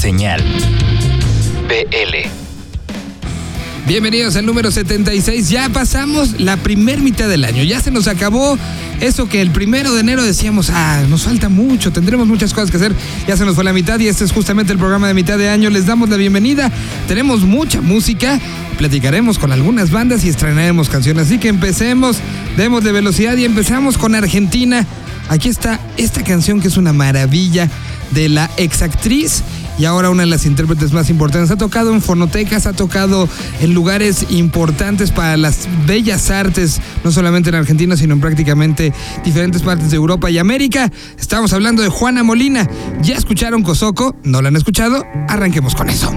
Señal BL. Bienvenidos al número 76. Ya pasamos la primer mitad del año. Ya se nos acabó eso que el primero de enero decíamos, ah, nos falta mucho, tendremos muchas cosas que hacer. Ya se nos fue la mitad y este es justamente el programa de mitad de año. Les damos la bienvenida. Tenemos mucha música. Platicaremos con algunas bandas y estrenaremos canciones. Así que empecemos, demos de velocidad y empezamos con Argentina. Aquí está esta canción que es una maravilla de la exactriz y ahora una de las intérpretes más importantes. Ha tocado en fonotecas, ha tocado en lugares importantes para las bellas artes, no solamente en Argentina, sino en prácticamente diferentes partes de Europa y América. Estamos hablando de Juana Molina. ¿Ya escucharon Cosoco? ¿No la han escuchado? Arranquemos con eso.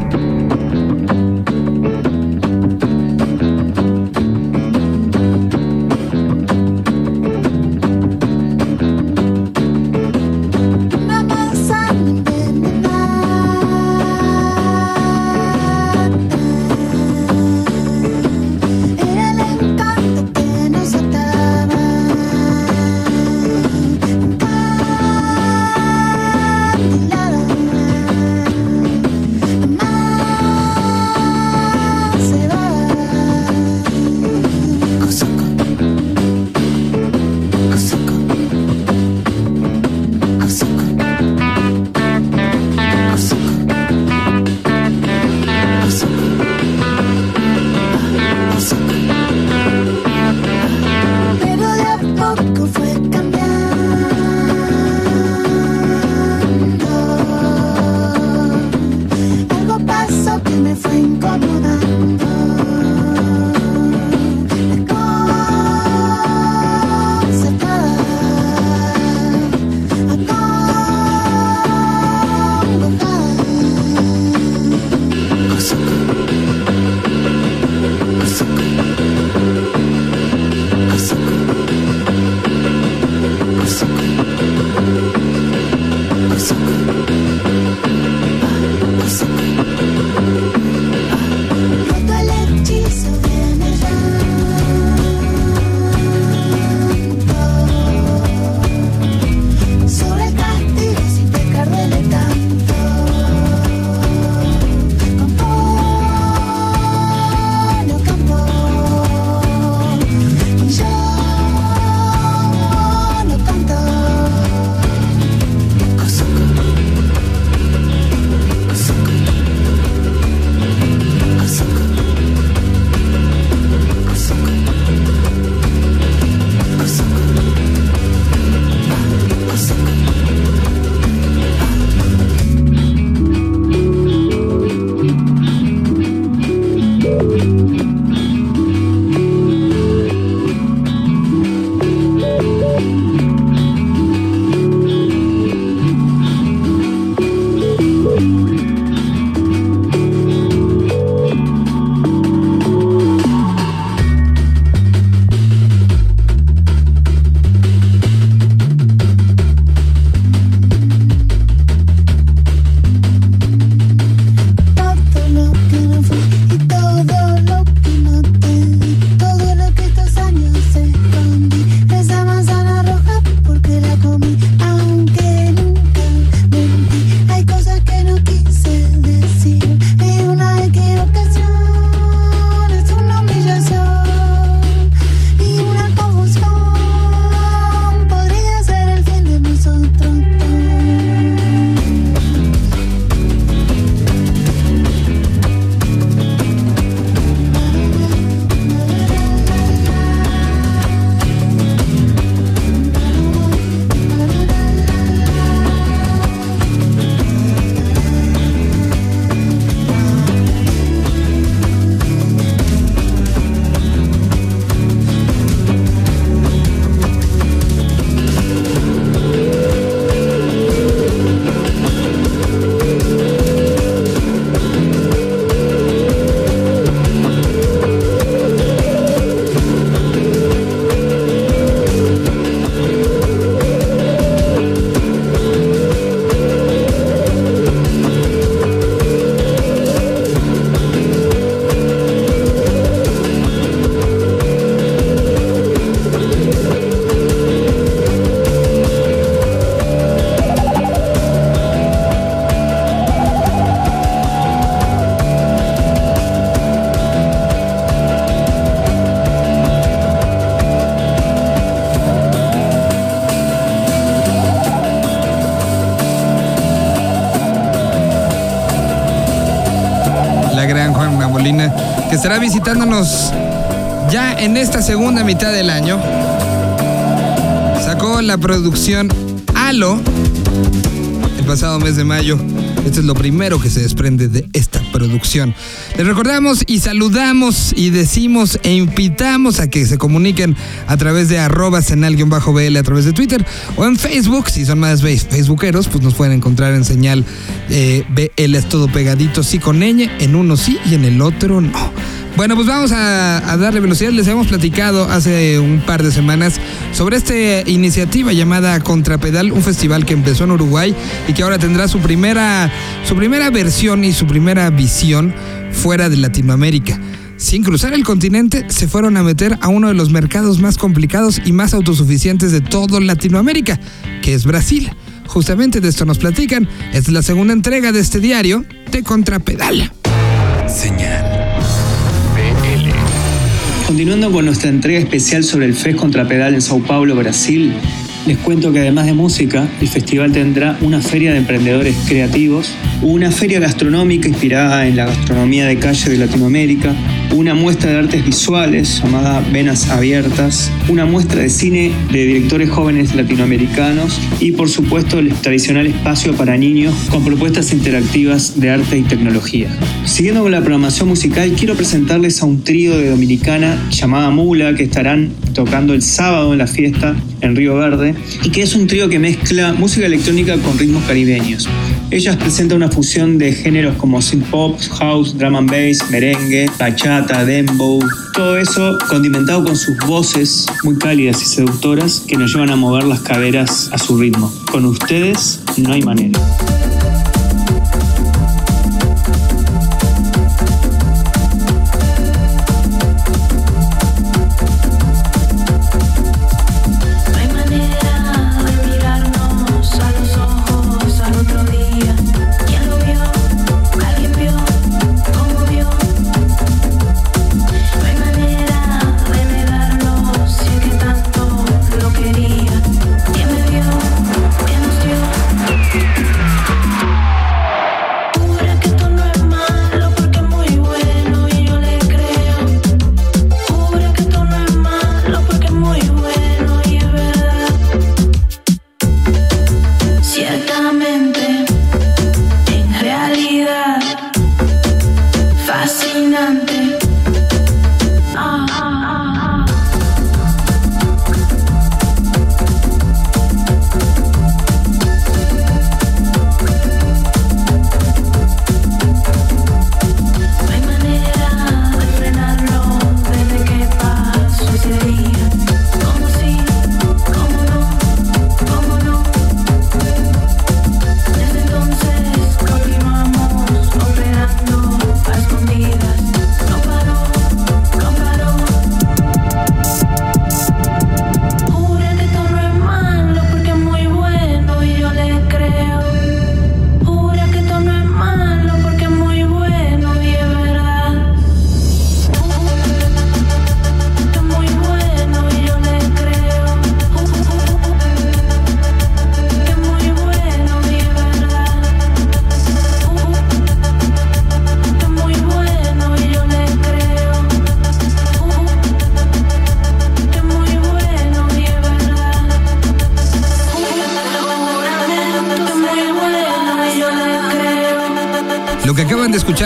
Hay cosas visitándonos ya en esta segunda mitad del año. Sacó la producción Halo el pasado mes de mayo. Esto es lo primero que se desprende de esta producción. Les recordamos y saludamos y decimos e invitamos a que se comuniquen a través de arroba senal-bl a través de Twitter o en Facebook. Si son más facebookeros, pues nos pueden encontrar en señal eh, BL es todo pegadito, sí con ñ, en uno sí y en el otro no. Bueno, pues vamos a, darle velocidad. Les hemos platicado hace un par de semanas sobre esta iniciativa llamada Contrapedal, un festival que empezó en Uruguay y que ahora tendrá su primera, su primera versión y su primera visión fuera de Latinoamérica. Sin cruzar el continente, se fueron a meter a uno de los mercados más complicados y más autosuficientes de todo Latinoamérica, que es Brasil. Justamente de esto nos platican. es la segunda entrega de este diario de Contrapedal. Señal. Continuando con nuestra entrega especial sobre el FES Contrapedal en Sao Paulo, Brasil, les cuento que además de música, el festival tendrá una feria de emprendedores creativos, una feria gastronómica inspirada en la gastronomía de calle de Latinoamérica, una muestra de artes visuales llamada Venas Abiertas, una muestra de cine de directores jóvenes latinoamericanos y por supuesto el tradicional espacio para niños con propuestas interactivas de arte y tecnología. Siguiendo con la programación musical, quiero presentarles a un trío de dominicana llamada Mula que estarán tocando el sábado en la fiesta en Río Verde y que es un trío que mezcla música electrónica con ritmos caribeños. Ellas presentan una fusión de géneros como synth pop, house, drum and bass, merengue, bachata, dembow, todo eso condimentado con sus voces muy cálidas y seductoras que nos llevan a mover las caderas a su ritmo. Con ustedes no hay manera.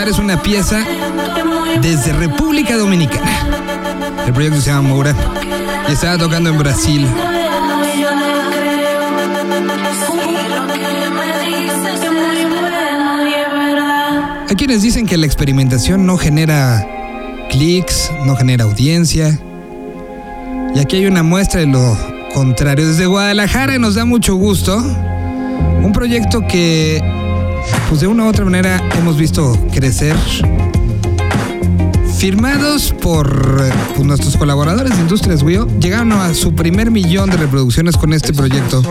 Es una pieza desde República Dominicana. El proyecto se llama Moura y estaba tocando en Brasil. Hay quienes dicen que la experimentación no genera clics, no genera audiencia. Y aquí hay una muestra de lo contrario. Desde Guadalajara nos da mucho gusto. Un proyecto que pues de una u otra manera hemos visto crecer. Firmados por pues, nuestros colaboradores de Industrias Wio, llegaron a su primer millón de reproducciones con este proyecto.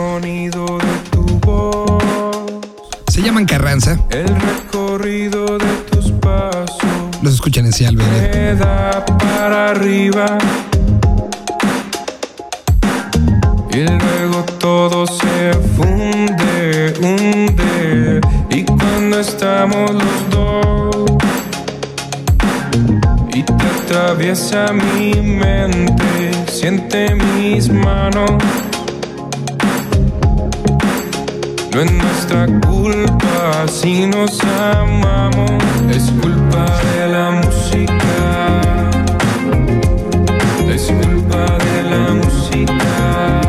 Se llaman Carranza. El recorrido de tus pasos. Los escuchan en Cial para arriba. Y luego todo se funde, hunde. Y cuando estamos los dos, y te atraviesa mi mente, siente mis manos. No es nuestra culpa si nos amamos, es culpa de la música. Es culpa de la música.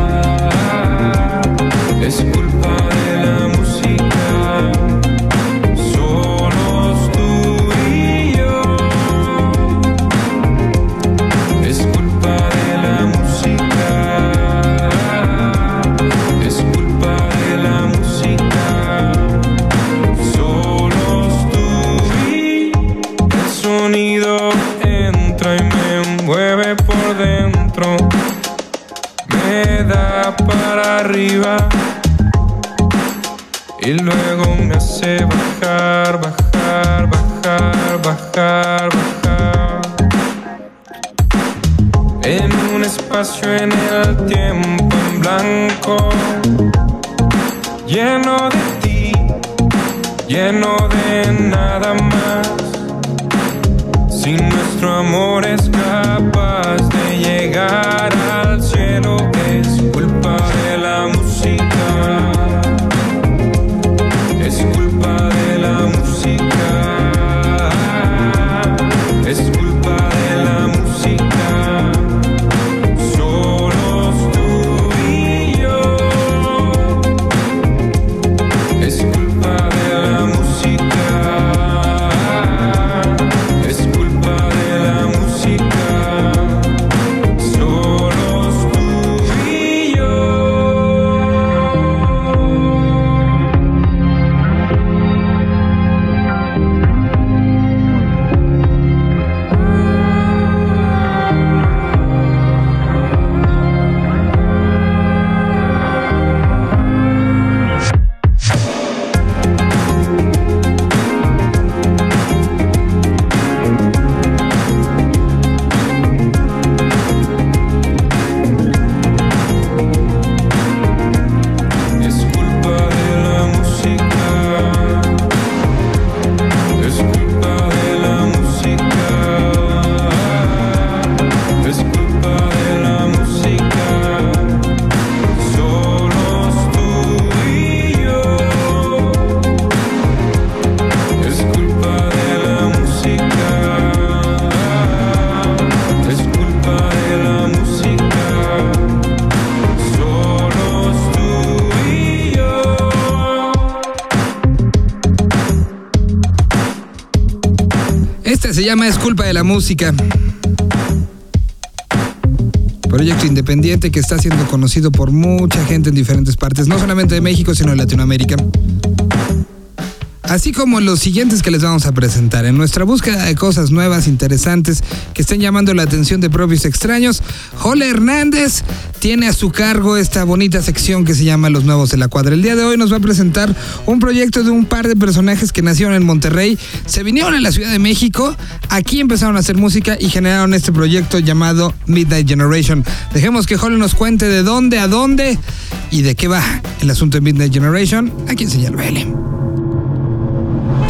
Es culpa lleno de nada más. Si nuestro amor es capaz de llegar al cielo, se llama Es culpa de la música. Proyecto independiente que está siendo conocido por mucha gente en diferentes partes, no solamente de México, sino de Latinoamérica. Así como los siguientes que les vamos a presentar. En nuestra búsqueda de cosas nuevas, interesantes, que estén llamando la atención de propios extraños, Jole Hernández tiene a su cargo esta bonita sección que se llama Los Nuevos de la Cuadra. El día de hoy nos va a presentar un proyecto de un par de personajes que nacieron en Monterrey, se vinieron a la Ciudad de México, aquí empezaron a hacer música y generaron este proyecto llamado Midnight Generation. Dejemos que Jole nos cuente de dónde a dónde y de qué va el asunto de Midnight Generation aquí en Señal BL.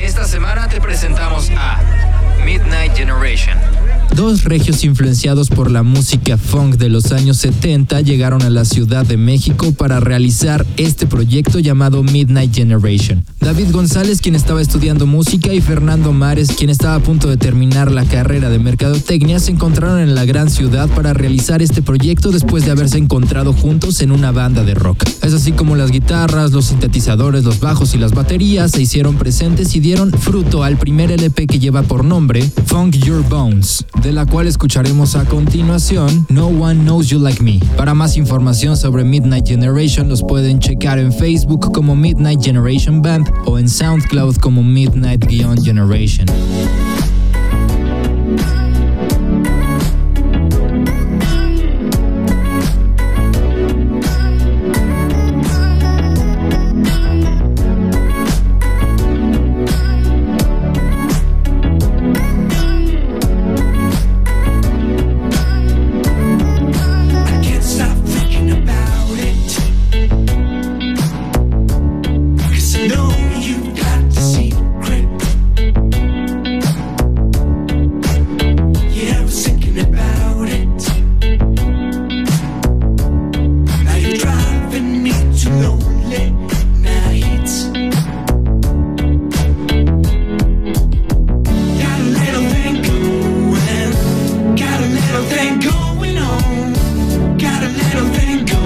Esta semana te presentamos a Midnight Generation. Dos regios influenciados por la música funk de los años 70 llegaron a la Ciudad de México para realizar este proyecto llamado Midnight Generation. David González, quien estaba estudiando música, y Fernando Mares, quien estaba a punto de terminar la carrera de mercadotecnia, se encontraron en la gran ciudad para realizar este proyecto después de haberse encontrado juntos en una banda de rock. Es así como las guitarras, los sintetizadores, los bajos y las baterías se hicieron presentes y dieron fruto al primer LP que lleva por nombre Funk Your Bones, de la cual escucharemos a continuación No One Knows You Like Me. Para más información sobre Midnight Generation los pueden checar en Facebook como Midnight Generation Band o en SoundCloud como Midnight little thing going on. Got a little thing going on.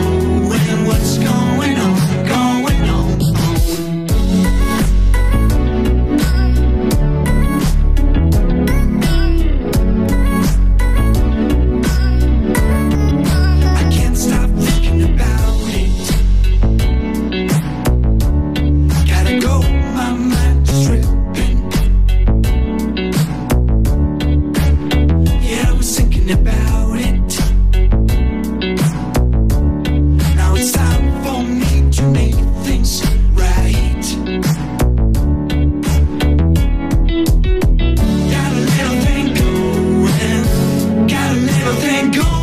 and cool.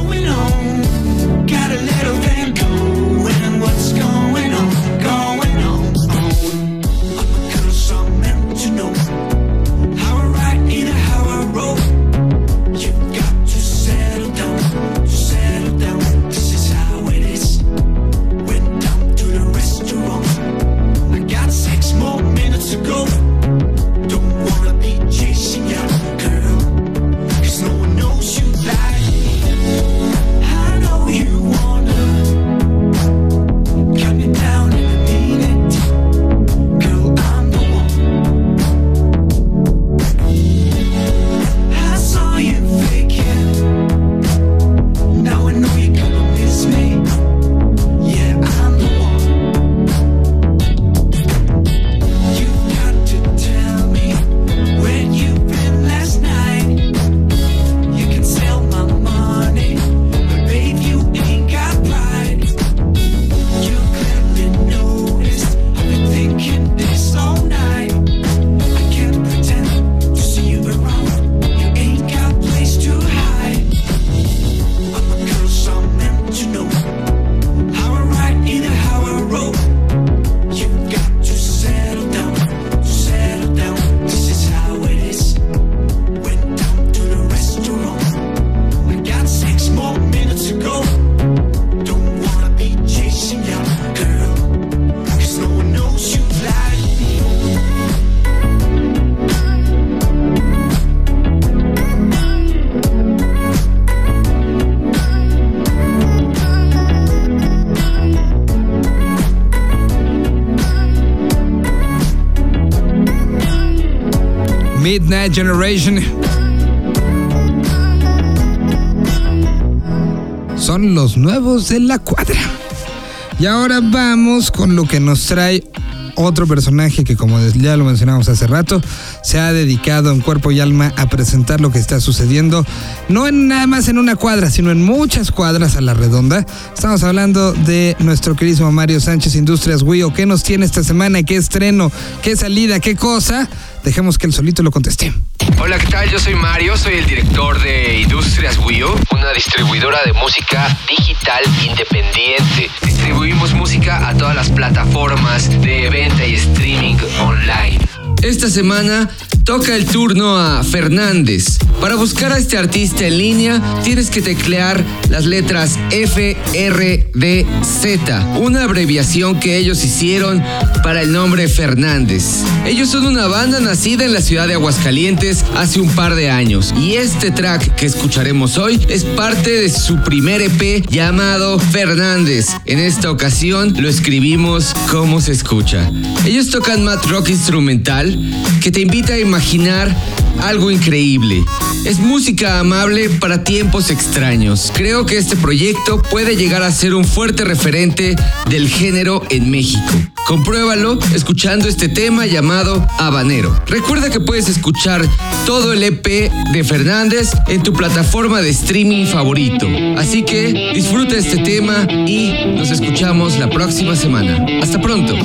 Midnight Generation. Son los nuevos de la cuadra. Y ahora vamos con lo que nos trae otro personaje que como ya lo mencionamos hace rato, se ha dedicado en cuerpo y alma a presentar lo que está sucediendo, no en nada más en una cuadra, sino en muchas cuadras a la redonda. Estamos hablando de nuestro queridísimo Mario Sánchez Industrias Wio. ¿Qué nos tiene esta semana? ¿Qué estreno? ¿Qué salida? ¿Qué cosa? Dejemos que el solito lo conteste. Hola, ¿qué tal? Yo soy Mario, soy el director de Industrias Wio, una distribuidora de música digital independiente. Distribuimos música a todas las plataformas de venta y streaming online. Esta semana toca el turno a Fernández. Para buscar a este artista en línea tienes que teclear las letras F, R, D, Z, una abreviación que ellos hicieron para el nombre Fernández. Ellos son una banda nacida en la ciudad de Aguascalientes hace un par de años y este track que escucharemos hoy es parte de su primer EP llamado Fernández. En esta ocasión lo escribimos como se escucha. Ellos tocan mat rock instrumental que te invita a imaginar algo increíble. Es música amable para tiempos extraños. Creo que este proyecto puede llegar a ser un fuerte referente del género en México. Compruébalo escuchando este tema llamado Habanero. Recuerda que puedes escuchar todo el EP de Fernández en tu plataforma de streaming favorito. Así que disfruta este tema y nos escuchamos la próxima semana. Hasta pronto.